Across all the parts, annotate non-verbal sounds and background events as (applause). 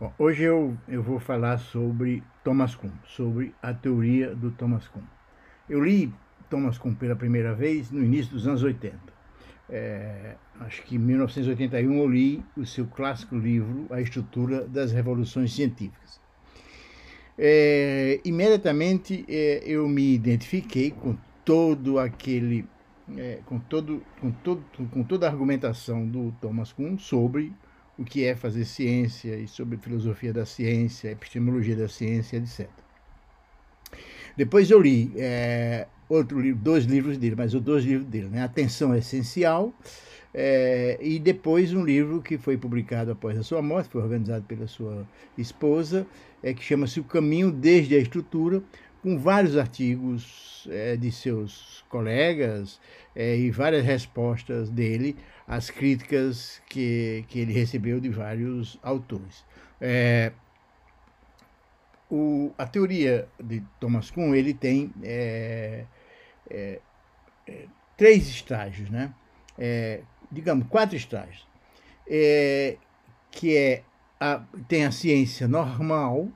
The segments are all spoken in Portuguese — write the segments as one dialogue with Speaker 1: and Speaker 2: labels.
Speaker 1: Bom, hoje eu, eu vou falar sobre Thomas Kuhn, sobre a teoria do Thomas Kuhn. Eu li Thomas Kuhn pela primeira vez no início dos anos 80. É, acho que em 1981 eu li o seu clássico livro A Estrutura das Revoluções Científicas. É, imediatamente é, eu me identifiquei com todo aquele, é, com, todo, com, todo, com toda a argumentação do Thomas Kuhn sobre o que é fazer ciência e sobre filosofia da ciência, epistemologia da ciência, etc. Depois eu li é, outro livro, dois livros dele, mas os dois livros dele, né? Atenção Essencial, é, e depois um livro que foi publicado após a sua morte, foi organizado pela sua esposa, é, que chama-se O Caminho desde a Estrutura, com vários artigos é, de seus colegas é, e várias respostas dele às críticas que, que ele recebeu de vários autores. É, o, a teoria de Thomas Kuhn ele tem é, é, é, três estágios, né? digamos, quatro estágios, que é a, tem a ciência normal,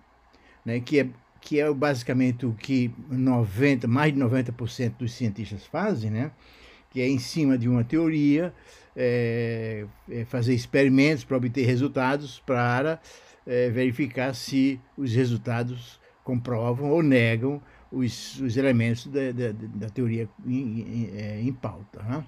Speaker 1: né, que é que é basicamente o que 90, mais de 90% dos cientistas fazem, né? Que é em cima de uma teoria, é, é fazer experimentos para obter resultados para é, verificar se os resultados comprovam ou negam os, os elementos da, da, da teoria em, em, é, em pauta. Né?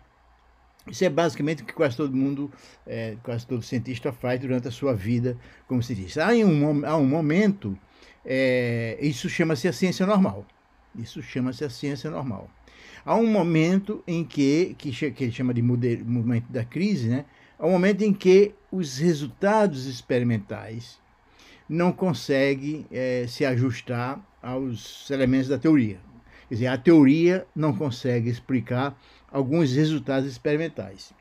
Speaker 1: Isso é basicamente o que quase todo mundo, é, quase todo cientista faz durante a sua vida, como diz. Há um, há um momento é, isso chama-se a ciência normal. Isso chama-se a ciência normal. Há um momento em que, que, que ele chama de momento da crise, né? Há um momento em que os resultados experimentais não conseguem é, se ajustar aos elementos da teoria. Quer dizer, a teoria não consegue explicar alguns resultados experimentais.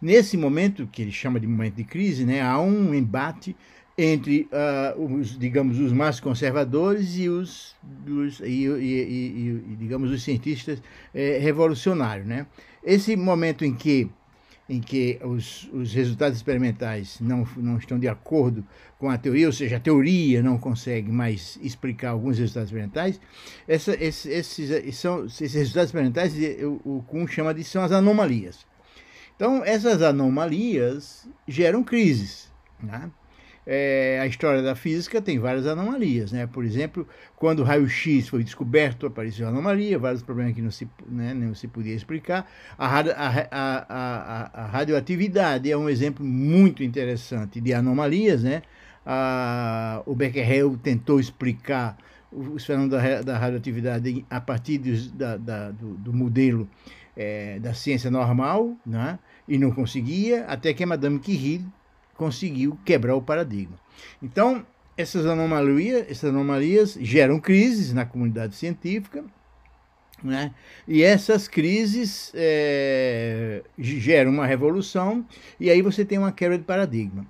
Speaker 1: Nesse momento, que ele chama de momento de crise, né, há um embate entre uh, os, digamos, os mais conservadores e os, os e, e, e, digamos, os cientistas eh, revolucionários, né? Esse momento em que em que os, os resultados experimentais não, não estão de acordo com a teoria, ou seja, a teoria não consegue mais explicar alguns resultados experimentais, essa, esses, esses, são, esses resultados experimentais o, o Kuhn chama de são as anomalias. Então, essas anomalias geram crises. Né? É, a história da física tem várias anomalias, né? Por exemplo, quando o raio-x foi descoberto, apareceu anomalia, vários problemas que não se, né, não se podia explicar. A, a, a, a, radioatividade é um exemplo muito interessante de anomalias, né? o Becquerel tentou explicar os fenômenos da, da radioatividade a partir dos, da, da, do, do, modelo é, da ciência normal, né? e não conseguia, até que a Madame Curie conseguiu quebrar o paradigma. Então, essas anomalias, essas anomalias geram crises na comunidade científica, né? E essas crises é, geram uma revolução e aí você tem uma quebra de paradigma.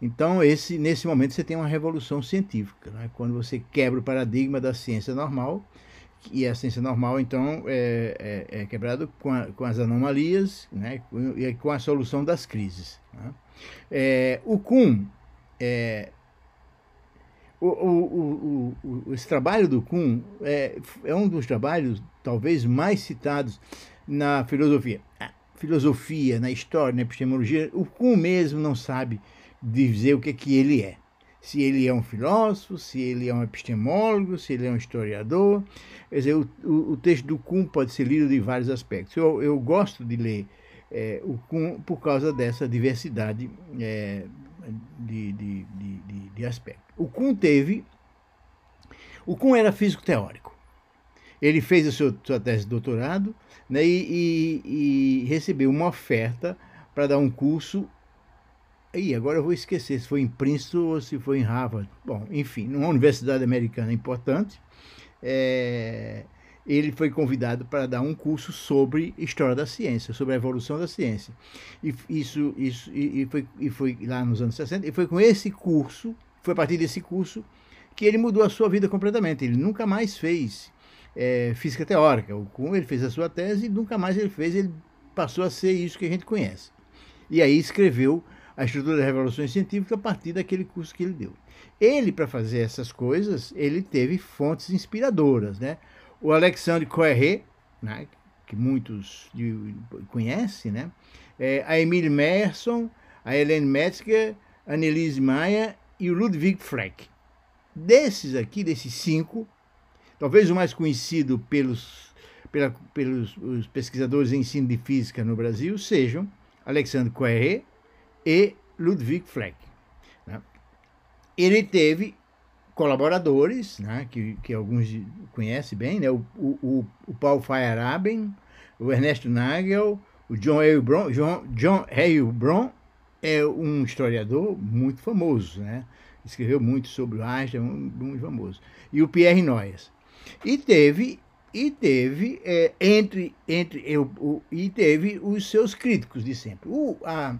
Speaker 1: Então, esse, nesse momento, você tem uma revolução científica, né? quando você quebra o paradigma da ciência normal, e a ciência normal, então, é, é, é quebrada com, com as anomalias né? e com a solução das crises. Né? É, o Kuhn, é, o, o, o, esse trabalho do Kuhn é, é, um dos trabalhos talvez mais citados na filosofia. A filosofia, na história, na epistemologia, o Kuhn mesmo não sabe dizer o que, é que ele é. Se ele é um filósofo, se ele é um epistemólogo, se ele é um historiador. Quer dizer, o, o texto do Kuhn pode ser lido de vários aspectos. Eu, eu gosto de ler é, o, com, por causa dessa diversidade é, de, de, de, de aspectos. O Kuhn teve. O Kuhn era físico teórico. Ele fez a sua, sua tese de doutorado né, e, e, e recebeu uma oferta para dar um curso. E agora eu vou esquecer se foi em Princeton ou se foi em Harvard. Bom, enfim, numa universidade americana importante. É, ele foi convidado para dar um curso sobre história da ciência, sobre a evolução da ciência. E isso, isso e, e, foi, e foi lá nos anos 60, e foi com esse curso, foi a partir desse curso, que ele mudou a sua vida completamente. Ele nunca mais fez é, física teórica. Ele fez a sua tese e nunca mais ele fez, ele passou a ser isso que a gente conhece. E aí escreveu a estrutura das revoluções científicas a partir daquele curso que ele deu. Ele, para fazer essas coisas, ele teve fontes inspiradoras, né? O Alexandre Coerret, né, que muitos conhecem, né? É, a Emile Merson, a Helene Metzger, a Annelise Maia e o Ludwig Fleck. Desses aqui, desses cinco, talvez o mais conhecido pelos, pela, pelos os pesquisadores em ensino de física no Brasil sejam Alexandre Coerret e Ludwig Fleck. Né? Ele teve colaboradores, né, que, que alguns conhecem bem, né, o, o, o Paul Feyerabend, o Ernesto Nagel, o John Heilbronn, John, John Heilbronn é um historiador muito famoso, né? escreveu muito sobre o Einstein, muito famoso, e o Pierre Noyes. E teve e teve é, entre entre eu, o, e teve os seus críticos de sempre. O, a,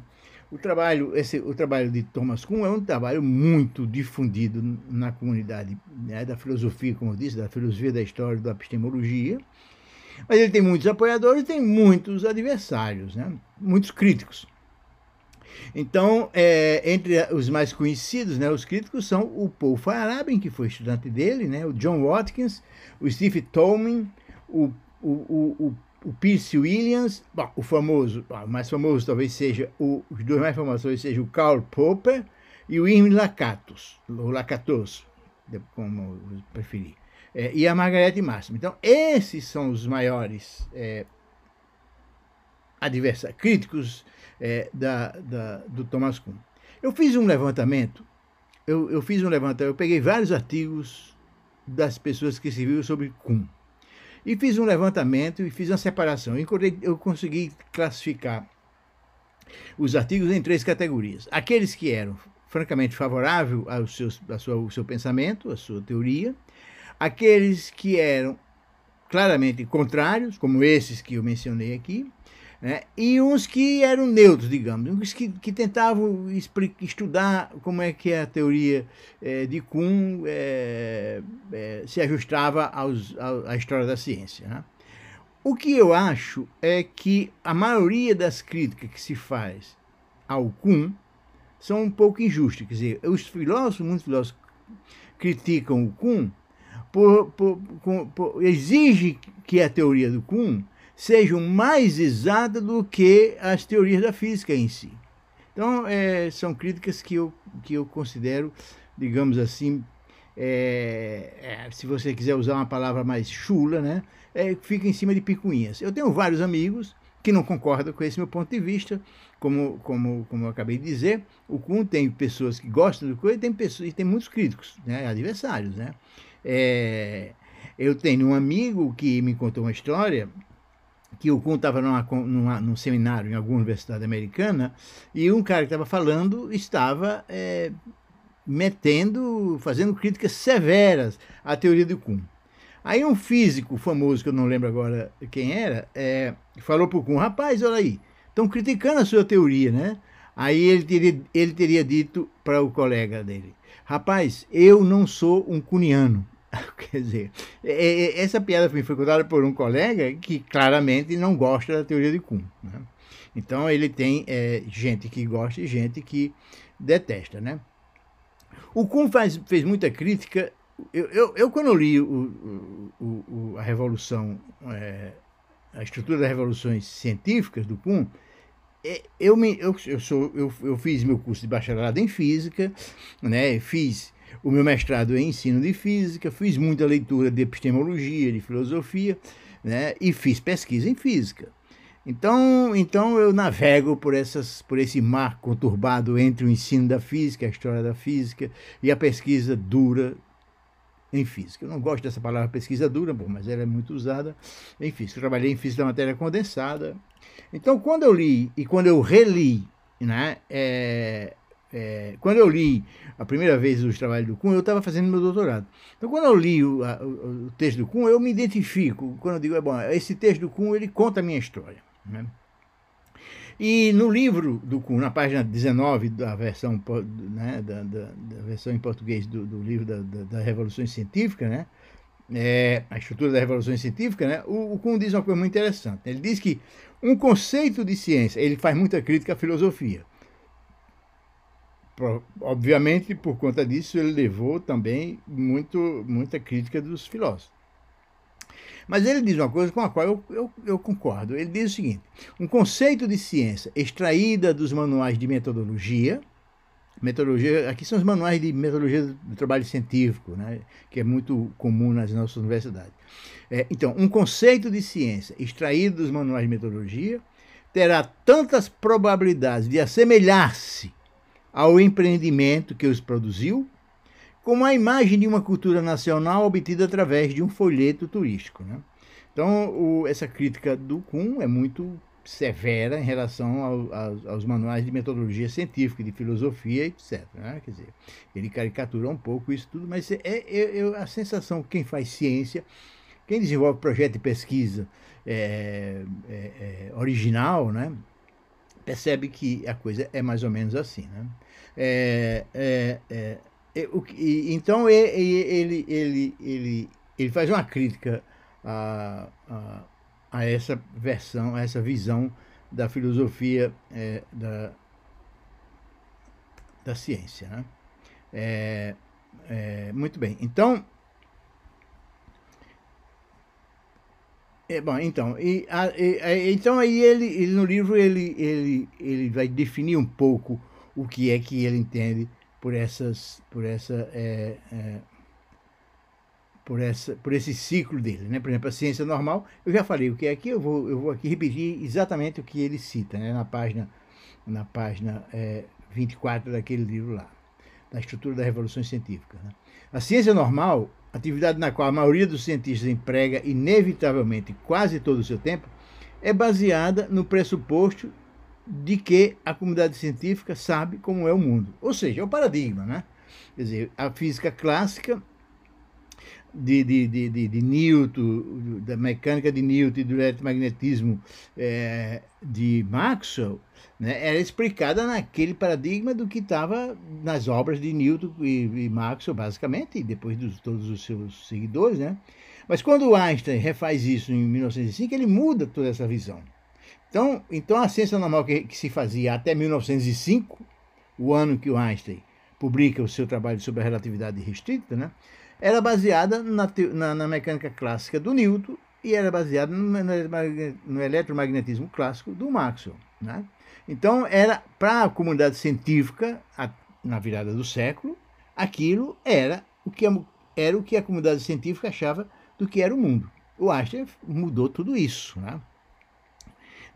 Speaker 1: o trabalho esse o trabalho de Thomas Kuhn é um trabalho muito difundido na comunidade né, da filosofia, como eu disse, da filosofia da história, da epistemologia. Mas ele tem muitos apoiadores, tem muitos adversários, né? muitos críticos. Então, é, entre os mais conhecidos, né, os críticos são o Paul Feyerabend, que foi estudante dele, né, o John Watkins, o Steve Tolman, o, o, o, o Pierce Williams, bom, o famoso, o mais famoso talvez seja, o, os dois mais famosos talvez seja o Karl Popper e o Irving Lakatos, o Lakatos, como preferir, é, e a Margarete Máximo. Então, esses são os maiores é, adversários, críticos é, da, da, do Thomas Kuhn. Eu fiz um levantamento, eu, eu fiz um levantamento, eu peguei vários artigos das pessoas que escreviam sobre Kuhn. E fiz um levantamento e fiz uma separação. Eu, consegui classificar os artigos em três categorias. Aqueles que eram francamente favoráveis ao seu, seu, ao seu pensamento, à sua teoria. Aqueles que eram claramente contrários, como esses que eu mencionei aqui, né? e uns que eram neutros, digamos, uns que, que tentavam estudar como é que a teoria é, de Kuhn é, é, se ajustava aos, à história da ciência. Né? O que eu acho é que a maioria das críticas que se faz ao Kuhn são um pouco injustas. Quer dizer, os filósofos, muitos filósofos criticam o Kuhn, por, por, por, por exige que a teoria do Kuhn sejam mais exatas do que as teorias da física em si. Então, é, são críticas que eu, que eu considero, digamos assim, é, é, se você quiser usar uma palavra mais chula, né, é, fica em cima de picuinhas. Eu tenho vários amigos que não concordam com esse meu ponto de vista, como, como, como eu acabei de dizer. O Kuhn tem pessoas que gostam do coisa e tem, pessoas, e tem muitos críticos, né, adversários. Né. É, eu tenho um amigo que me contou uma história que o Kuhn estava num seminário em alguma universidade americana e um cara que estava falando estava é, metendo, fazendo críticas severas à teoria do Kuhn. Aí um físico famoso, que eu não lembro agora quem era, é, falou para o Kuhn, rapaz, olha aí, estão criticando a sua teoria, né? Aí ele teria, ele teria dito para o colega dele, rapaz, eu não sou um cuniano, (laughs) Quer dizer, essa piada foi contada por um colega que claramente não gosta da teoria de Kuhn. Né? Então ele tem é, gente que gosta e gente que detesta. Né? O Kuhn faz, fez muita crítica. Eu, eu, eu quando li o, o, o, a Revolução, é, a estrutura das revoluções científicas do Kuhn, é, eu, me, eu, eu, sou, eu, eu fiz meu curso de bacharelado em física, né? fiz o meu mestrado em ensino de física, fiz muita leitura de epistemologia, de filosofia, né? E fiz pesquisa em física. Então, então eu navego por, essas, por esse mar conturbado entre o ensino da física, a história da física e a pesquisa dura em física. Eu não gosto dessa palavra pesquisa dura, bom, mas ela é muito usada em física. Eu trabalhei em física da matéria condensada. Então, quando eu li e quando eu reli né, é, é, quando eu li a primeira vez os trabalhos do Kuhn, eu estava fazendo meu doutorado. Então, quando eu li o, a, o, texto do Kuhn, eu me identifico. Quando eu digo, é bom, esse texto do Kuhn, ele conta a minha história. Né? E no livro do Kuhn, na página 19 da versão, né, da, da, da, versão em português do, do livro da, da, da Revolução Científica, né, é, a estrutura da Revolução Científica, né, o, o Kuhn diz uma coisa muito interessante. Ele diz que um conceito de ciência, ele faz muita crítica à filosofia obviamente, por conta disso, ele levou também muito, muita crítica dos filósofos. Mas ele diz uma coisa com a qual eu, eu, eu, concordo. Ele diz o seguinte: um conceito de ciência extraída dos manuais de metodologia, metodologia, aqui são os manuais de metodologia do trabalho científico, né, que é muito comum nas nossas universidades. É, então, um conceito de ciência extraído dos manuais de metodologia terá tantas probabilidades de assemelhar-se ao empreendimento que os produziu, como a imagem de uma cultura nacional obtida através de um folheto turístico. Né? Então, o, essa crítica do Kuhn é muito severa em relação ao, aos, aos, manuais de metodologia científica, de filosofia, etc. Né? Quer dizer, ele caricatura um pouco isso tudo, mas é, é, é a sensação que quem faz ciência, quem desenvolve projeto de pesquisa é, é, é original, né? Percebe que a coisa é mais ou menos assim. Né? É, é, é, é e, então ele, ele, ele, ele faz uma crítica a, a, a essa versão, a essa visão da filosofia é, da, da ciência. Né? É, muito bem. Então, É, bom, então, e, a, e, então aí ele, ele, no livro ele, ele, ele vai definir um pouco o que é que ele entende por essas por essa é, é, por essa por esse ciclo dele né? Por exemplo a ciência normal eu já falei o que é aqui eu vou eu vou aqui repetir exatamente o que ele cita né? Na página na página é, 24 daquele livro lá da estrutura da revolução científica né? a ciência normal atividade na qual a maioria dos cientistas emprega inevitavelmente quase todo o seu tempo é baseada no pressuposto de que a comunidade científica sabe como é o mundo. Ou seja, é o paradigma, né? Quer dizer, a física clássica de, de, de, de, Newton, da mecânica de Newton e do eletromagnetismo é, de Maxwell, né, era explicada naquele paradigma do que estava nas obras de Newton e, e, Maxwell, basicamente, e depois de todos os seus seguidores. Né? Mas quando Einstein refaz isso em 1905, ele muda toda essa visão. Então, então a ciência normal que, que se fazia até 1905, o ano que o Einstein publica o seu trabalho sobre a relatividade restrita, né, era baseada na, na, na, mecânica clássica do Newton e era baseada no, no eletromagnetismo clássico do Maxwell. Né? Então, era para a comunidade científica, a, na virada do século, aquilo era o, que a, era o que a comunidade científica achava do que era o mundo. O Einstein mudou tudo isso. Né?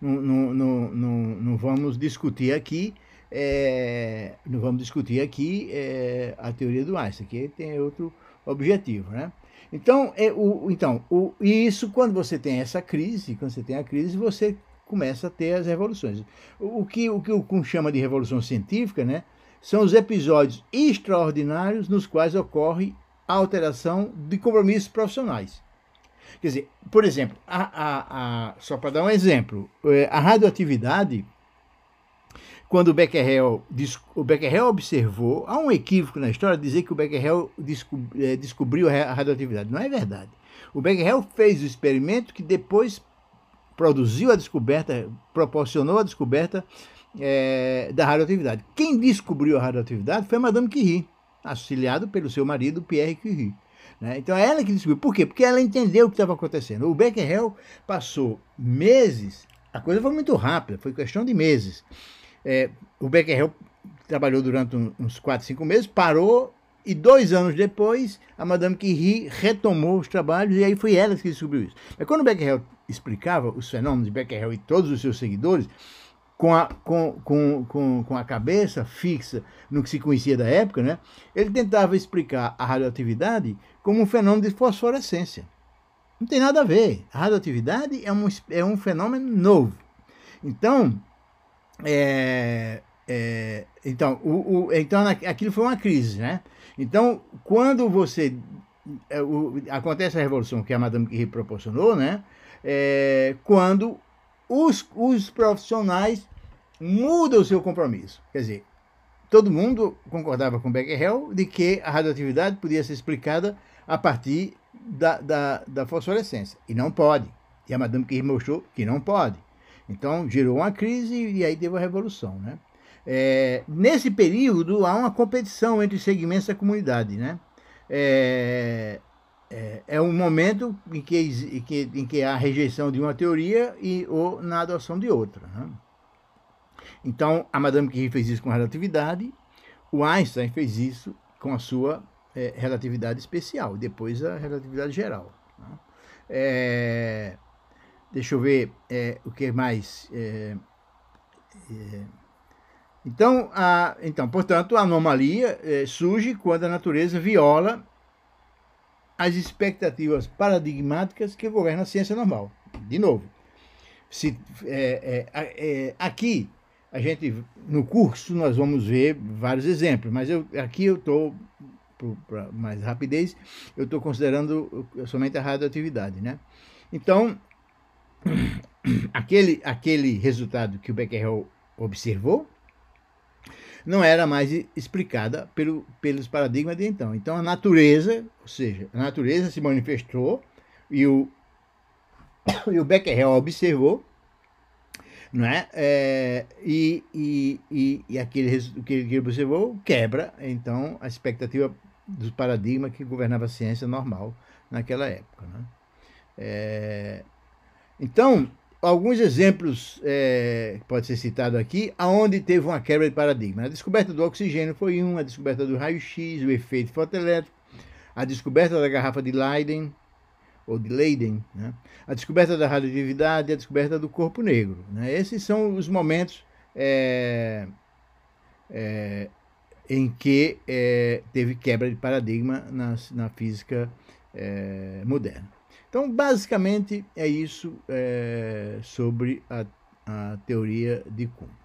Speaker 1: não, não, não, não, vamos discutir aqui, é, não vamos discutir aqui é, a teoria do Einstein, que tem outro objetivo, né? Então, é o, então o, e isso quando você tem essa crise, quando você tem a crise, você começa a ter as revoluções. O, o que o que o Kuhn chama de revolução científica, né? São os episódios extraordinários nos quais ocorre a alteração de compromissos profissionais. Quer dizer, por exemplo, a, a, a, só para dar um exemplo, é, a radioatividade, quando o Becquerel, o Becquerel observou, há um equívoco na história dizer que o Becquerel é, descobriu a radioatividade. Não é verdade. O Becquerel fez o experimento que depois produziu a descoberta, proporcionou a descoberta é, da radioatividade. Quem descobriu a radioatividade foi Madame Curie, auxiliado pelo seu marido Pierre Curie. Né? Então é ela que descobriu. Por quê? Porque ela entendeu o que estava acontecendo. O Becquerel passou meses, a coisa foi muito rápida, foi questão de meses. É, o Becquerel trabalhou durante uns 4, 5 meses, parou e dois anos depois a Madame Curie retomou os trabalhos e aí foi ela que descobriu isso. Mas quando o Becquerel explicava os fenômenos de Becquerel e todos os seus seguidores, com a, com, com, com, com a cabeça fixa no que se conhecia da época, né, ele tentava explicar a radioatividade como um fenômeno de fosforescência. Não tem nada a ver. A radioatividade é um, é um fenômeno novo. Então, é, é, então, o, o, então, aquilo foi uma crise. Né? Então, quando você. É, o, acontece a revolução que a Madame Curie proporcionou, né? É, quando os, os profissionais mudam o seu compromisso. Quer dizer, todo mundo concordava com Becquerel de que a radioatividade podia ser explicada a partir da, da, da fosforescência. E não pode. E a Madame Curie mostrou que não pode. Então, gerou uma crise e aí teve a revolução. Né? É, nesse período, há uma competição entre segmentos da comunidade. Né? É, é, é um momento em que, em, que, em que há rejeição de uma teoria e, ou na adoção de outra. Né? Então, a Madame Curie fez isso com a relatividade, o Einstein fez isso com a sua é, relatividade especial, depois a relatividade geral. Né? É, deixa eu ver é, o que mais. É, é, então, a, então, portanto, a anomalia é, surge quando a natureza viola as expectativas paradigmáticas que governam a ciência normal. De novo, se, aqui a gente no curso nós vamos ver vários exemplos, mas eu, aqui eu estou para mais rapidez, eu estou considerando somente a radioatividade, né? Então, (coughs) aquele, aquele resultado que o Becquerel observou não era mais explicada pelo, pelos paradigmas de então. Então, a natureza, ou seja, a natureza se manifestou e o, (coughs) e o Becquerel observou não é? é e, e, e, e, aquele que ele observou quebra, então, a expectativa do paradigma que governava a ciência normal naquela época. Né? É, então, alguns exemplos é, pode ser citado aqui, aonde teve uma quebra de paradigma. A descoberta do oxigênio foi um, a descoberta do raio-x, o efeito fotoelétrico, a descoberta da garrafa de Leiden, ou de Leiden, né? a descoberta da radioatividade a descoberta do corpo negro. Né? Esses são os momentos é, é, em que é, teve quebra de paradigma na, na física é, moderna. Então, basicamente, é isso é, sobre a, a teoria de Kuhn.